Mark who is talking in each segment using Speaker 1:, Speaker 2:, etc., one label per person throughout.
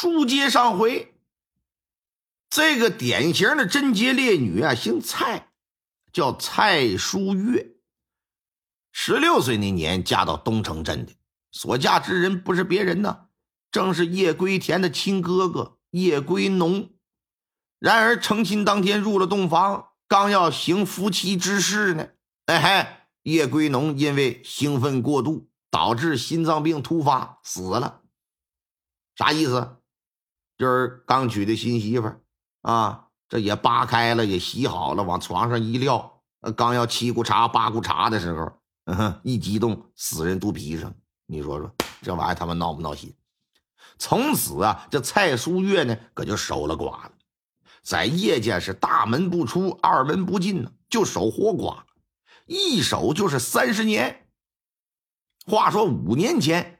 Speaker 1: 书接上回，这个典型的贞洁烈女啊，姓蔡，叫蔡淑月。十六岁那年嫁到东城镇的，所嫁之人不是别人呢，正是叶归田的亲哥哥叶归农。然而成亲当天入了洞房，刚要行夫妻之事呢，哎嘿，叶归农因为兴奋过度，导致心脏病突发死了。啥意思？就是刚娶的新媳妇儿啊，这也扒开了，也洗好了，往床上一撂，刚要七股茶八股茶的时候，嗯、哼一激动死人肚皮上。你说说，这玩意儿他妈闹不闹心？从此啊，这蔡淑月呢，可就守了寡了，在叶家是大门不出，二门不进呢，就守活寡，一守就是三十年。话说五年前。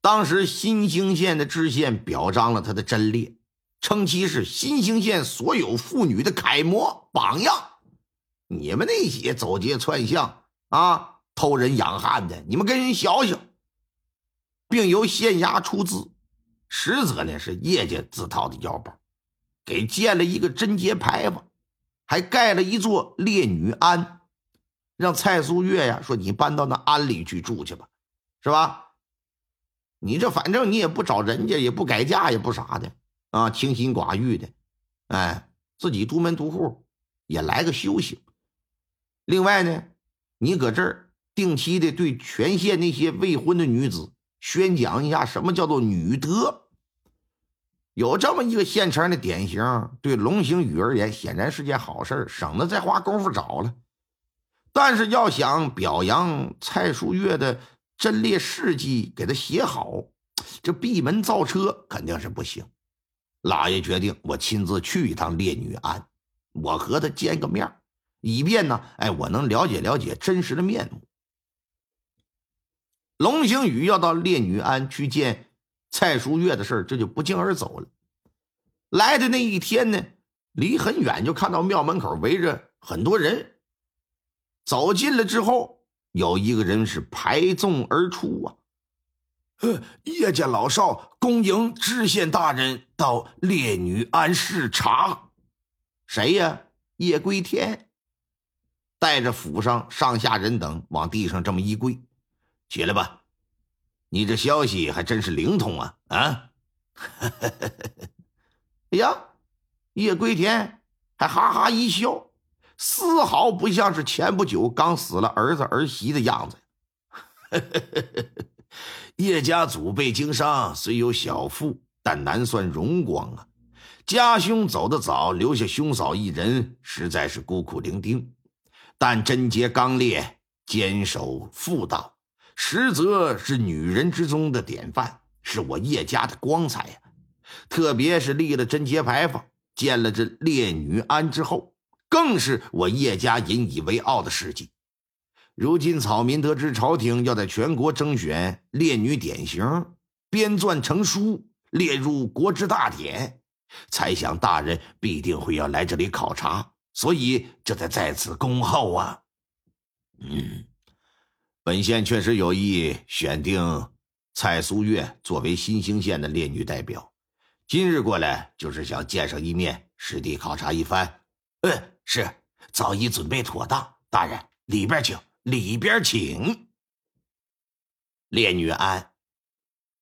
Speaker 1: 当时新兴县的知县表彰了他的贞烈，称其是新兴县所有妇女的楷模榜样。你们那些走街串巷啊、偷人养汉的，你们跟人学学。并由县衙出资，实则呢是叶家自掏的腰包，给建了一个贞节牌坊，还盖了一座烈女庵，让蔡素月呀说：“你搬到那庵里去住去吧，是吧？”你这反正你也不找人家，也不改嫁，也不啥的啊，清心寡欲的，哎，自己独门独户，也来个修行。另外呢，你搁这儿定期的对全县那些未婚的女子宣讲一下什么叫做女德。有这么一个现成的典型，对龙行宇而言显然是件好事省得再花功夫找了。但是要想表扬蔡淑月的。贞烈事迹给他写好，这闭门造车肯定是不行。老爷决定，我亲自去一趟烈女庵，我和他见个面，以便呢，哎，我能了解了解真实的面目。龙星宇要到烈女庵去见蔡淑月的事这就不胫而走了。来的那一天呢，离很远就看到庙门口围着很多人，走近了之后。有一个人是排纵而出啊！
Speaker 2: 呃，叶家老少恭迎知县大人到烈女庵视察。
Speaker 1: 谁呀？叶归天带着府上上下人等往地上这么一跪，起来吧！你这消息还真是灵通啊！啊！哎呀，叶归天还哈哈一笑。丝毫不像是前不久刚死了儿子儿媳的样子。
Speaker 2: 叶家祖辈经商，虽有小富，但难算荣光啊。家兄走得早，留下兄嫂一人，实在是孤苦伶仃。但贞洁刚烈，坚守妇道，实则是女人之中的典范，是我叶家的光彩呀。特别是立了贞节牌坊，建了这烈女庵之后。更是我叶家引以为傲的事迹。如今草民得知朝廷要在全国征选烈女典型，编撰成书列入国之大典，猜想大人必定会要来这里考察，所以这才在此恭候啊。
Speaker 1: 嗯，本县确实有意选定蔡苏月作为新兴县的烈女代表，今日过来就是想见上一面，实地考察一番。
Speaker 2: 嗯。是，早已准备妥当。大人，里边请，里边请。
Speaker 1: 烈女庵，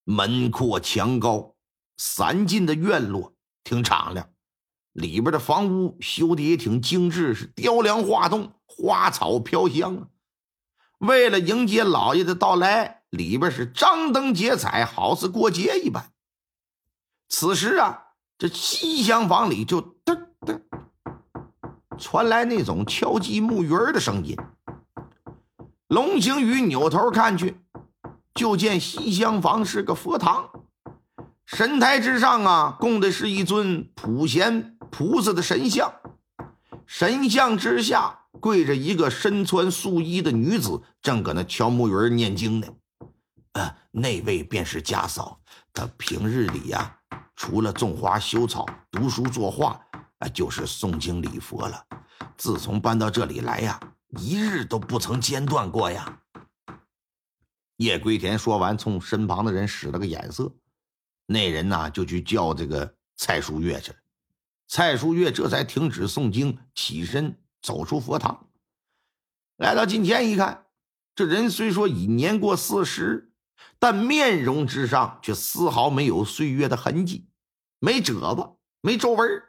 Speaker 1: 门阔墙高，三进的院落挺敞亮，里边的房屋修的也挺精致，是雕梁画栋，花草飘香啊。为了迎接老爷的到来，里边是张灯结彩，好似过节一般。此时啊，这西厢房里就噔。传来那种敲击木鱼儿的声音。龙行宇扭头看去，就见西厢房是个佛堂，神台之上啊，供的是一尊普贤菩萨的神像，神像之下跪着一个身穿素衣的女子，正搁那敲木鱼儿念经呢。啊，那位便是家嫂，她平日里呀，除了种花修草、读书作画。啊，就是诵经礼佛了。自从搬到这里来呀，一日都不曾间断过呀。叶归田说完，冲身旁的人使了个眼色，那人呢就去叫这个蔡淑月去了。蔡淑月这才停止诵经，起身走出佛堂，来到近前一看，这人虽说已年过四十，但面容之上却丝毫没有岁月的痕迹，没褶子，没皱纹，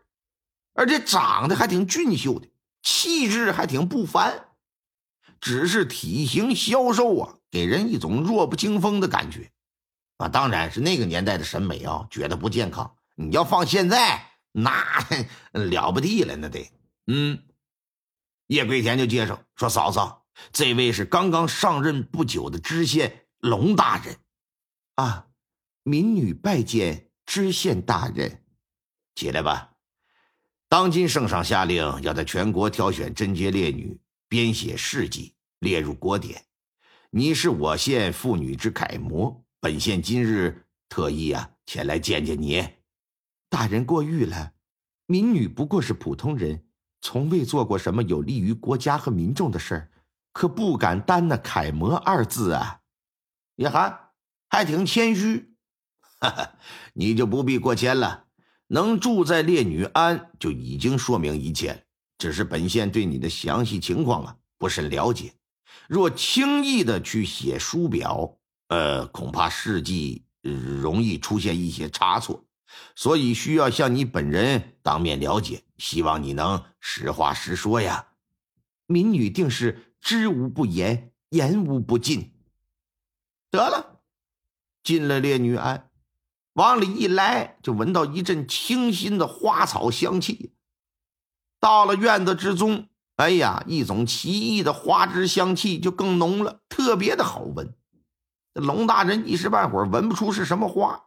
Speaker 1: 而且长得还挺俊秀的，气质还挺不凡。只是体型消瘦啊，给人一种弱不禁风的感觉，啊，当然是那个年代的审美啊，觉得不健康。你要放现在，那 了不地了，那得。嗯，叶桂田就介绍说：“嫂嫂，这位是刚刚上任不久的知县龙大人。”啊，民女拜见知县大人。起来吧。当今圣上下令，要在全国挑选贞洁烈女。编写事迹列入国典，你是我县妇女之楷模。本县今日特意啊前来见见你。大人过誉了，民女不过是普通人，从未做过什么有利于国家和民众的事儿，可不敢担那楷模二字啊。叶寒还挺谦虚，哈哈，你就不必过谦了。能住在烈女庵，就已经说明一切。只是本县对你的详细情况啊不甚了解，若轻易的去写书表，呃，恐怕事迹容易出现一些差错，所以需要向你本人当面了解。希望你能实话实说呀。民女定是知无不言，言无不尽。得了，进了烈女庵，往里一来，就闻到一阵清新的花草香气。到了院子之中，哎呀，一种奇异的花枝香气就更浓了，特别的好闻。龙大人一时半会儿闻不出是什么花，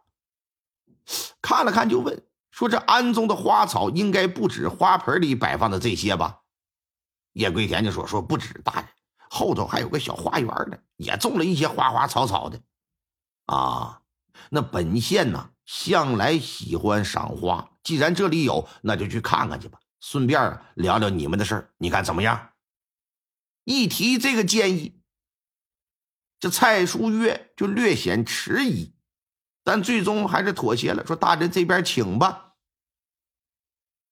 Speaker 1: 看了看就问说：“这庵中的花草应该不止花盆里摆放的这些吧？”叶桂田就说：“说不止，大人，后头还有个小花园呢，也种了一些花花草草的。啊，那本县呢，向来喜欢赏花，既然这里有，那就去看看去吧。”顺便聊聊你们的事儿，你看怎么样？一提这个建议，这蔡淑月就略显迟疑，但最终还是妥协了，说：“大人这边请吧。”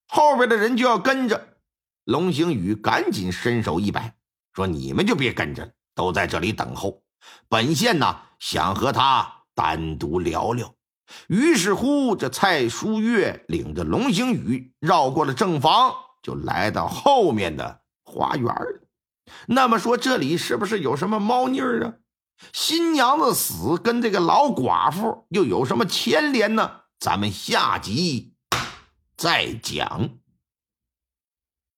Speaker 1: 后边的人就要跟着，龙兴宇赶紧伸手一摆，说：“你们就别跟着了，都在这里等候。本县呢，想和他单独聊聊。”于是乎，这蔡淑月领着龙星宇绕过了正房，就来到后面的花园那么说，这里是不是有什么猫腻儿啊？新娘子死跟这个老寡妇又有什么牵连呢？咱们下集再讲。